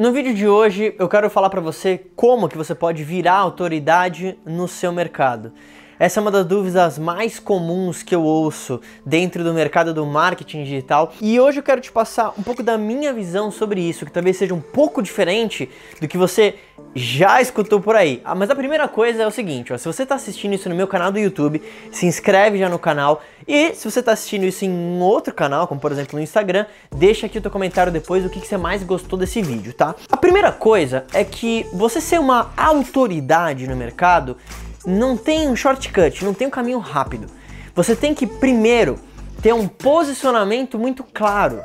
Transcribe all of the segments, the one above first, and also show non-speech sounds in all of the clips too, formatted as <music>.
No vídeo de hoje eu quero falar para você como que você pode virar autoridade no seu mercado. Essa é uma das dúvidas mais comuns que eu ouço dentro do mercado do marketing digital e hoje eu quero te passar um pouco da minha visão sobre isso, que talvez seja um pouco diferente do que você já escutou por aí. Ah, mas a primeira coisa é o seguinte, ó, se você está assistindo isso no meu canal do YouTube, se inscreve já no canal e se você está assistindo isso em outro canal, como por exemplo no Instagram, deixa aqui o teu comentário depois do que, que você mais gostou desse vídeo, tá? A primeira coisa é que você ser uma autoridade no mercado não tem um shortcut, não tem um caminho rápido. Você tem que primeiro ter um posicionamento muito claro.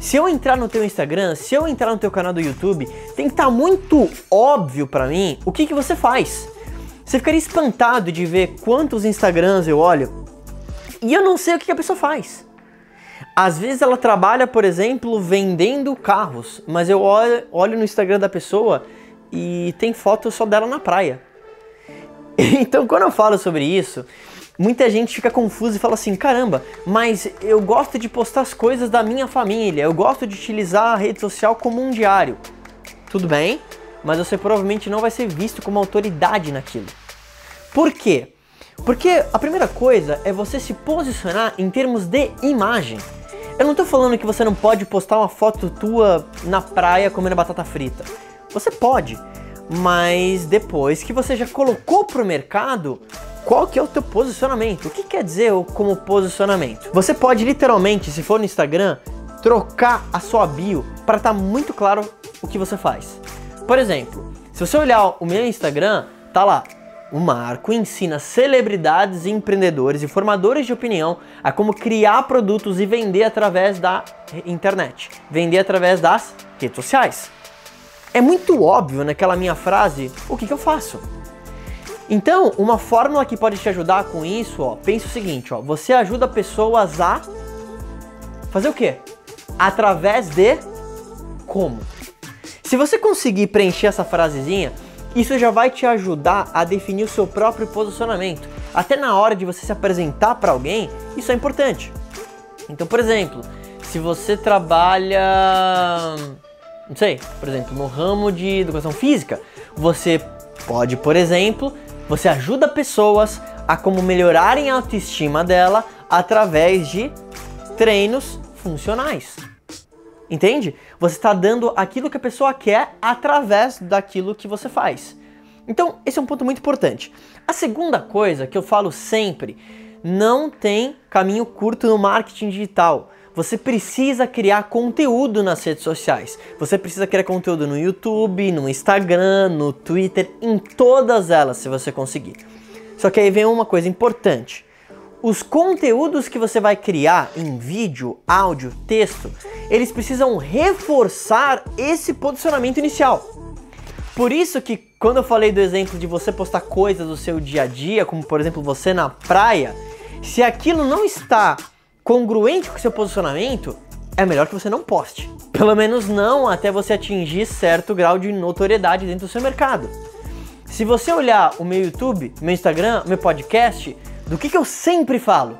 Se eu entrar no teu Instagram, se eu entrar no teu canal do YouTube, tem que estar tá muito óbvio para mim o que, que você faz. Você ficaria espantado de ver quantos Instagrams eu olho e eu não sei o que, que a pessoa faz. Às vezes ela trabalha, por exemplo, vendendo carros, mas eu olho, olho no Instagram da pessoa e tem foto só dela na praia. <laughs> Então, quando eu falo sobre isso, muita gente fica confusa e fala assim: caramba, mas eu gosto de postar as coisas da minha família, eu gosto de utilizar a rede social como um diário. Tudo bem, mas você provavelmente não vai ser visto como autoridade naquilo. Por quê? Porque a primeira coisa é você se posicionar em termos de imagem. Eu não estou falando que você não pode postar uma foto tua na praia comendo batata frita. Você pode, mas depois que você já colocou pro mercado, qual que é o teu posicionamento? O que quer dizer como posicionamento? Você pode literalmente, se for no Instagram, trocar a sua bio para estar tá muito claro o que você faz. Por exemplo, se você olhar o meu Instagram, tá lá, o Marco ensina celebridades, empreendedores e formadores de opinião a como criar produtos e vender através da internet, vender através das redes sociais. É muito óbvio naquela minha frase o que, que eu faço. Então, uma fórmula que pode te ajudar com isso, ó, pensa o seguinte, ó, você ajuda pessoas a fazer o quê? Através de como. Se você conseguir preencher essa frasezinha, isso já vai te ajudar a definir o seu próprio posicionamento. Até na hora de você se apresentar para alguém, isso é importante. Então, por exemplo, se você trabalha não sei, por exemplo, no ramo de educação física, você pode, por exemplo, você ajuda pessoas a como melhorarem a autoestima dela através de treinos funcionais. Entende? Você está dando aquilo que a pessoa quer através daquilo que você faz. Então, esse é um ponto muito importante. A segunda coisa que eu falo sempre, não tem caminho curto no marketing digital. Você precisa criar conteúdo nas redes sociais. Você precisa criar conteúdo no YouTube, no Instagram, no Twitter, em todas elas, se você conseguir. Só que aí vem uma coisa importante. Os conteúdos que você vai criar em vídeo, áudio, texto, eles precisam reforçar esse posicionamento inicial. Por isso que quando eu falei do exemplo de você postar coisas do seu dia a dia, como por exemplo você na praia, se aquilo não está congruente com seu posicionamento, é melhor que você não poste. Pelo menos não até você atingir certo grau de notoriedade dentro do seu mercado. Se você olhar o meu YouTube, meu Instagram, meu podcast, do que, que eu sempre falo?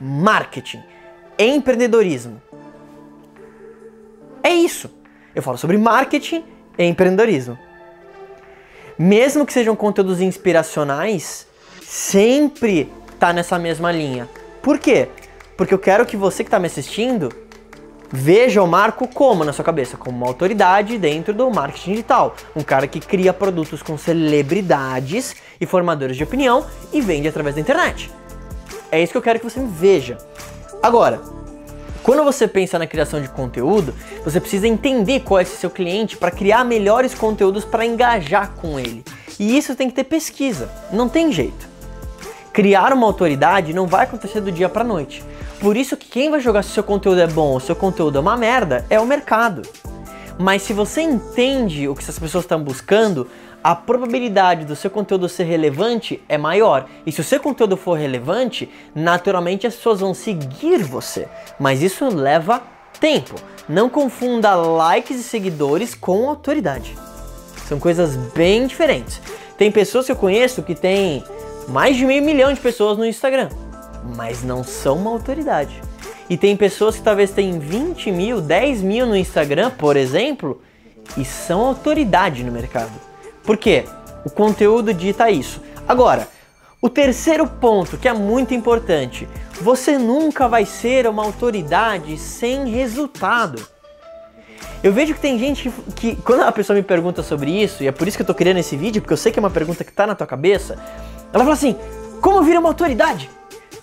Marketing, empreendedorismo. É isso. Eu falo sobre marketing e empreendedorismo. Mesmo que sejam conteúdos inspiracionais, sempre tá nessa mesma linha. Por quê? Porque eu quero que você que está me assistindo veja o Marco como na sua cabeça? Como uma autoridade dentro do marketing digital. Um cara que cria produtos com celebridades e formadores de opinião e vende através da internet. É isso que eu quero que você me veja. Agora, quando você pensa na criação de conteúdo, você precisa entender qual é esse seu cliente para criar melhores conteúdos para engajar com ele. E isso tem que ter pesquisa, não tem jeito. Criar uma autoridade não vai acontecer do dia para noite. Por isso que quem vai jogar se seu conteúdo é bom ou seu conteúdo é uma merda é o mercado. Mas se você entende o que essas pessoas estão buscando, a probabilidade do seu conteúdo ser relevante é maior. E se o seu conteúdo for relevante, naturalmente as pessoas vão seguir você. Mas isso leva tempo. Não confunda likes e seguidores com autoridade. São coisas bem diferentes. Tem pessoas que eu conheço que têm mais de meio milhão de pessoas no Instagram mas não são uma autoridade. E tem pessoas que talvez tenham 20 mil, 10 mil no Instagram, por exemplo, e são autoridade no mercado. Por quê? O conteúdo dita isso. Agora, o terceiro ponto que é muito importante: você nunca vai ser uma autoridade sem resultado. Eu vejo que tem gente que, quando a pessoa me pergunta sobre isso, e é por isso que eu tô criando esse vídeo, porque eu sei que é uma pergunta que tá na tua cabeça, ela fala assim: como virar uma autoridade?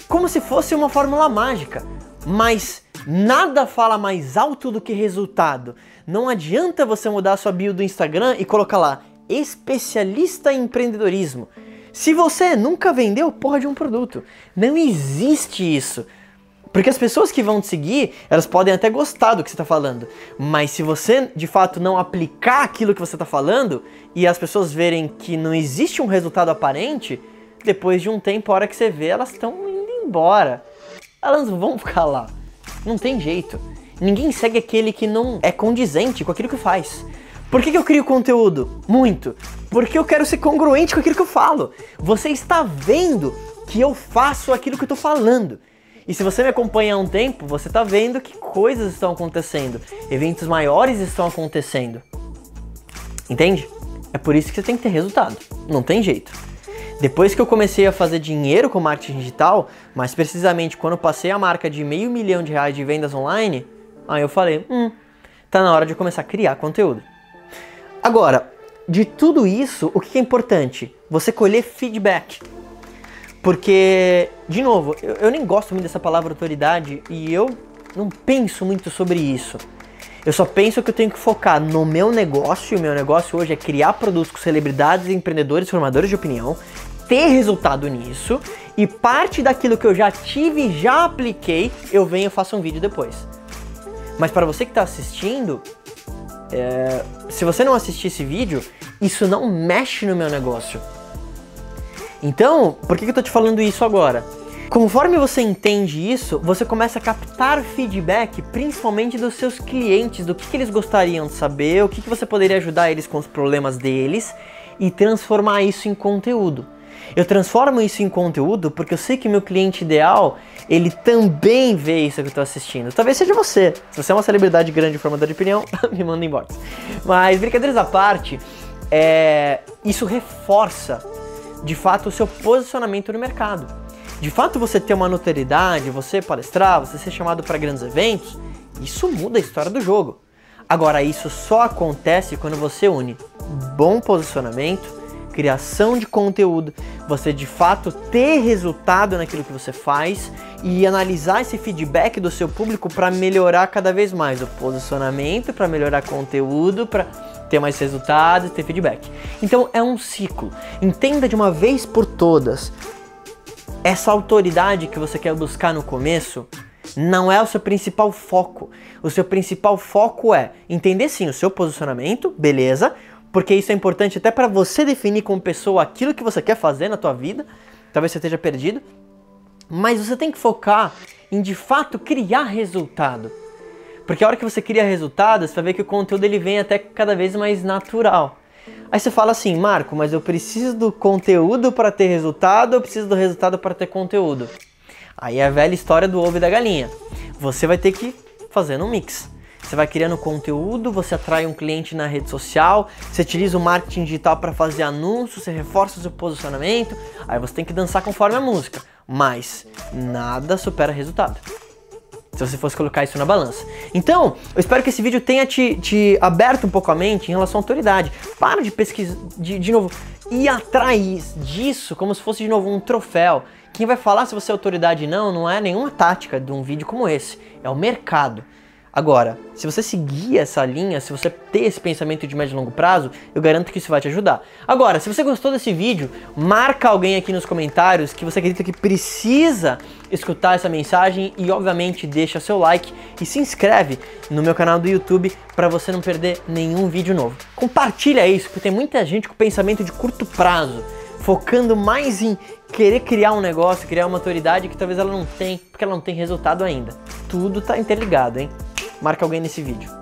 Como se fosse uma fórmula mágica. Mas nada fala mais alto do que resultado. Não adianta você mudar a sua bio do Instagram e colocar lá especialista em empreendedorismo. Se você nunca vendeu porra de um produto, não existe isso. Porque as pessoas que vão te seguir, elas podem até gostar do que você está falando, mas se você de fato não aplicar aquilo que você está falando e as pessoas verem que não existe um resultado aparente, depois de um tempo, a hora que você vê, elas estão embora. Elas vão ficar lá. Não tem jeito. Ninguém segue aquele que não é condizente com aquilo que faz. Por que, que eu crio conteúdo? Muito. Porque eu quero ser congruente com aquilo que eu falo. Você está vendo que eu faço aquilo que eu estou falando. E se você me acompanha há um tempo, você está vendo que coisas estão acontecendo, eventos maiores estão acontecendo. Entende? É por isso que você tem que ter resultado. Não tem jeito. Depois que eu comecei a fazer dinheiro com marketing digital, mais precisamente quando passei a marca de meio milhão de reais de vendas online, aí eu falei, hum, tá na hora de começar a criar conteúdo. Agora, de tudo isso, o que é importante? Você colher feedback. Porque, de novo, eu, eu nem gosto muito dessa palavra autoridade e eu não penso muito sobre isso. Eu só penso que eu tenho que focar no meu negócio, e o meu negócio hoje é criar produtos com celebridades, empreendedores, formadores de opinião, ter resultado nisso, e parte daquilo que eu já tive e já apliquei, eu venho e faço um vídeo depois. Mas para você que está assistindo, é, se você não assistir esse vídeo, isso não mexe no meu negócio. Então, por que, que eu tô te falando isso agora? Conforme você entende isso, você começa a captar feedback, principalmente dos seus clientes, do que, que eles gostariam de saber, o que, que você poderia ajudar eles com os problemas deles e transformar isso em conteúdo. Eu transformo isso em conteúdo porque eu sei que meu cliente ideal, ele também vê isso que eu estou assistindo. Talvez seja você. Se você é uma celebridade grande formador de opinião, <laughs> me manda inbox. Mas brincadeiras à parte, é, isso reforça de fato o seu posicionamento no mercado. De fato, você ter uma notoriedade, você palestrar, você ser chamado para grandes eventos, isso muda a história do jogo. Agora, isso só acontece quando você une bom posicionamento, criação de conteúdo, você de fato ter resultado naquilo que você faz e analisar esse feedback do seu público para melhorar cada vez mais o posicionamento, para melhorar conteúdo, para ter mais resultados, ter feedback. Então é um ciclo. Entenda de uma vez por todas. Essa autoridade que você quer buscar no começo não é o seu principal foco. O seu principal foco é entender sim o seu posicionamento, beleza? Porque isso é importante até para você definir como pessoa aquilo que você quer fazer na tua vida. Talvez você esteja perdido, mas você tem que focar em de fato criar resultado. Porque a hora que você cria resultados, você vai ver que o conteúdo ele vem até cada vez mais natural. Aí você fala assim, Marco, mas eu preciso do conteúdo para ter resultado, eu preciso do resultado para ter conteúdo. Aí é a velha história do ovo e da galinha. Você vai ter que fazer um mix. Você vai criando conteúdo, você atrai um cliente na rede social, você utiliza o marketing digital para fazer anúncios, você reforça o seu posicionamento, aí você tem que dançar conforme a música. Mas nada supera resultado se você fosse colocar isso na balança. Então, eu espero que esse vídeo tenha te, te aberto um pouco a mente em relação à autoridade. Para de pesquisar, de, de novo, ir atrás disso como se fosse de novo um troféu. Quem vai falar se você é autoridade não, não é nenhuma tática de um vídeo como esse, é o mercado. Agora, se você seguir essa linha, se você ter esse pensamento de médio e longo prazo, eu garanto que isso vai te ajudar. Agora, se você gostou desse vídeo, marca alguém aqui nos comentários que você acredita que precisa escutar essa mensagem e obviamente deixa seu like e se inscreve no meu canal do YouTube para você não perder nenhum vídeo novo. Compartilha isso, porque tem muita gente com pensamento de curto prazo, focando mais em querer criar um negócio, criar uma autoridade que talvez ela não tem, porque ela não tem resultado ainda. Tudo está interligado, hein? Marca alguém nesse vídeo.